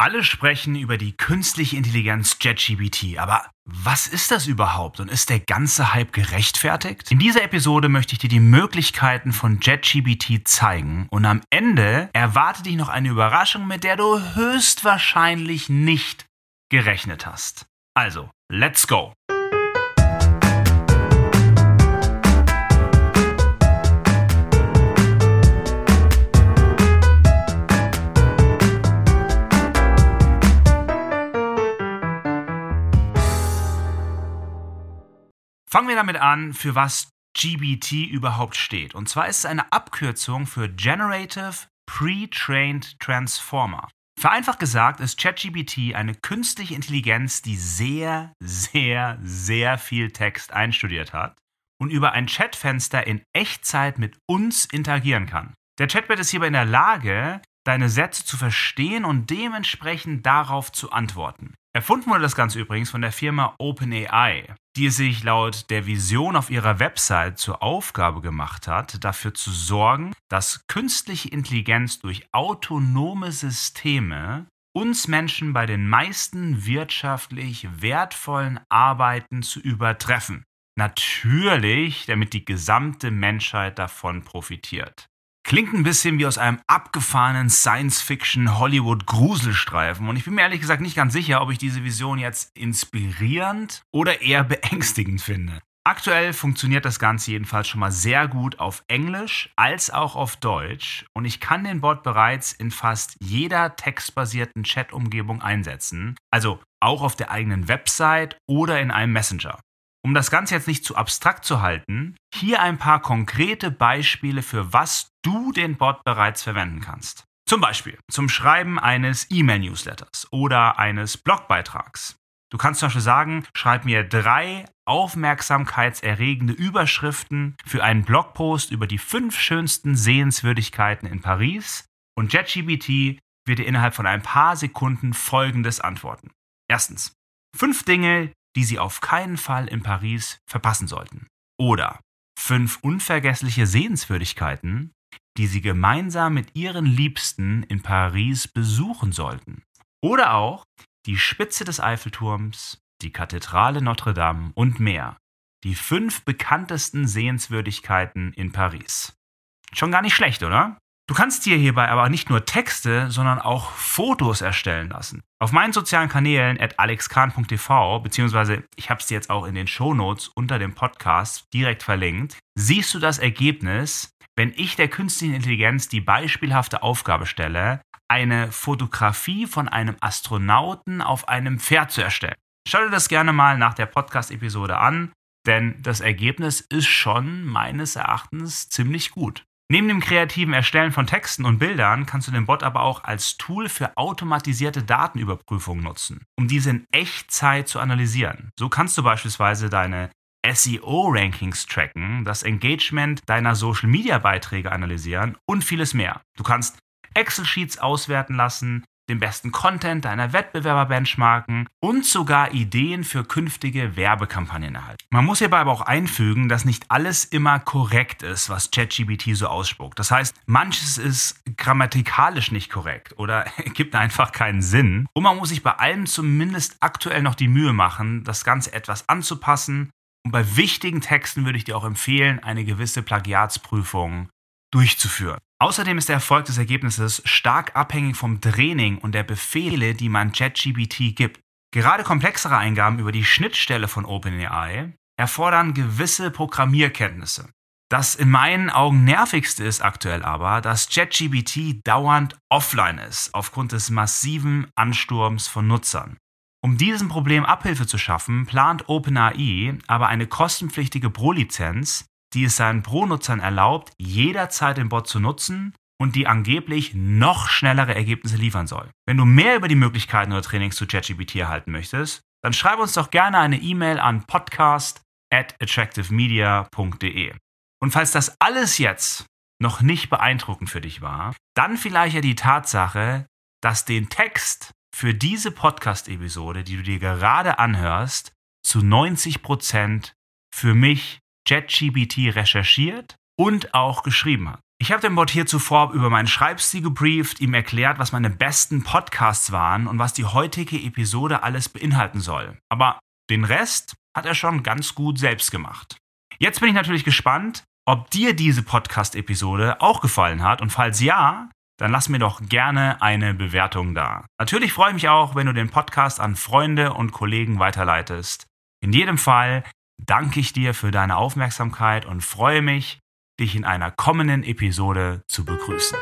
Alle sprechen über die künstliche Intelligenz JetGBT, aber was ist das überhaupt und ist der ganze Hype gerechtfertigt? In dieser Episode möchte ich dir die Möglichkeiten von JetGBT zeigen und am Ende erwartet dich noch eine Überraschung, mit der du höchstwahrscheinlich nicht gerechnet hast. Also, let's go! Fangen wir damit an, für was GBT überhaupt steht. Und zwar ist es eine Abkürzung für Generative Pre-Trained Transformer. Vereinfacht gesagt ist ChatGBT eine künstliche Intelligenz, die sehr, sehr, sehr viel Text einstudiert hat und über ein Chatfenster in Echtzeit mit uns interagieren kann. Der Chatbot ist hierbei in der Lage, deine Sätze zu verstehen und dementsprechend darauf zu antworten. Erfunden wurde das Ganze übrigens von der Firma OpenAI, die es sich laut der Vision auf ihrer Website zur Aufgabe gemacht hat, dafür zu sorgen, dass künstliche Intelligenz durch autonome Systeme uns Menschen bei den meisten wirtschaftlich wertvollen Arbeiten zu übertreffen. Natürlich, damit die gesamte Menschheit davon profitiert. Klingt ein bisschen wie aus einem abgefahrenen Science-Fiction-Hollywood-Gruselstreifen. Und ich bin mir ehrlich gesagt nicht ganz sicher, ob ich diese Vision jetzt inspirierend oder eher beängstigend finde. Aktuell funktioniert das Ganze jedenfalls schon mal sehr gut auf Englisch als auch auf Deutsch und ich kann den Bot bereits in fast jeder textbasierten Chat-Umgebung einsetzen, also auch auf der eigenen Website oder in einem Messenger. Um das Ganze jetzt nicht zu abstrakt zu halten, hier ein paar konkrete Beispiele für was du den Bot bereits verwenden kannst. Zum Beispiel zum Schreiben eines E-Mail-Newsletters oder eines Blogbeitrags. Du kannst zum Beispiel sagen, schreib mir drei aufmerksamkeitserregende Überschriften für einen Blogpost über die fünf schönsten Sehenswürdigkeiten in Paris und JetGBT wird dir innerhalb von ein paar Sekunden folgendes antworten. Erstens, fünf Dinge, die Sie auf keinen Fall in Paris verpassen sollten. Oder fünf unvergessliche Sehenswürdigkeiten, die Sie gemeinsam mit Ihren Liebsten in Paris besuchen sollten. Oder auch die Spitze des Eiffelturms, die Kathedrale Notre Dame und mehr. Die fünf bekanntesten Sehenswürdigkeiten in Paris. Schon gar nicht schlecht, oder? Du kannst dir hierbei aber nicht nur Texte, sondern auch Fotos erstellen lassen. Auf meinen sozialen Kanälen at alexkahn.tv, beziehungsweise ich habe es dir jetzt auch in den Shownotes unter dem Podcast direkt verlinkt, siehst du das Ergebnis, wenn ich der künstlichen Intelligenz die beispielhafte Aufgabe stelle, eine Fotografie von einem Astronauten auf einem Pferd zu erstellen. Schau dir das gerne mal nach der Podcast-Episode an, denn das Ergebnis ist schon meines Erachtens ziemlich gut. Neben dem kreativen Erstellen von Texten und Bildern kannst du den Bot aber auch als Tool für automatisierte Datenüberprüfung nutzen, um diese in Echtzeit zu analysieren. So kannst du beispielsweise deine SEO-Rankings tracken, das Engagement deiner Social-Media-Beiträge analysieren und vieles mehr. Du kannst Excel-Sheets auswerten lassen, den besten Content deiner Wettbewerber benchmarken und sogar Ideen für künftige Werbekampagnen erhalten. Man muss hierbei aber auch einfügen, dass nicht alles immer korrekt ist, was ChatGPT so ausspuckt. Das heißt, manches ist grammatikalisch nicht korrekt oder gibt einfach keinen Sinn. Und man muss sich bei allem zumindest aktuell noch die Mühe machen, das Ganze etwas anzupassen. Und bei wichtigen Texten würde ich dir auch empfehlen, eine gewisse Plagiatsprüfung durchzuführen. Außerdem ist der Erfolg des Ergebnisses stark abhängig vom Training und der Befehle, die man ChatGPT gibt. Gerade komplexere Eingaben über die Schnittstelle von OpenAI erfordern gewisse Programmierkenntnisse. Das in meinen Augen nervigste ist aktuell aber, dass ChatGPT dauernd offline ist, aufgrund des massiven Ansturms von Nutzern. Um diesem Problem Abhilfe zu schaffen, plant OpenAI aber eine kostenpflichtige Pro-Lizenz, die es seinen Pro-Nutzern erlaubt, jederzeit den Bot zu nutzen und die angeblich noch schnellere Ergebnisse liefern soll. Wenn du mehr über die Möglichkeiten oder Trainings zu ChatGPT erhalten möchtest, dann schreib uns doch gerne eine E-Mail an podcast at attractivemedia.de. Und falls das alles jetzt noch nicht beeindruckend für dich war, dann vielleicht ja die Tatsache, dass den Text für diese Podcast-Episode, die du dir gerade anhörst, zu 90% für mich ChatGPT recherchiert und auch geschrieben hat. Ich habe den Bot hier zuvor über meinen Schreibstil gebrieft, ihm erklärt, was meine besten Podcasts waren und was die heutige Episode alles beinhalten soll. Aber den Rest hat er schon ganz gut selbst gemacht. Jetzt bin ich natürlich gespannt, ob dir diese Podcast-Episode auch gefallen hat und falls ja, dann lass mir doch gerne eine Bewertung da. Natürlich freue ich mich auch, wenn du den Podcast an Freunde und Kollegen weiterleitest. In jedem Fall danke ich dir für deine Aufmerksamkeit und freue mich, dich in einer kommenden Episode zu begrüßen.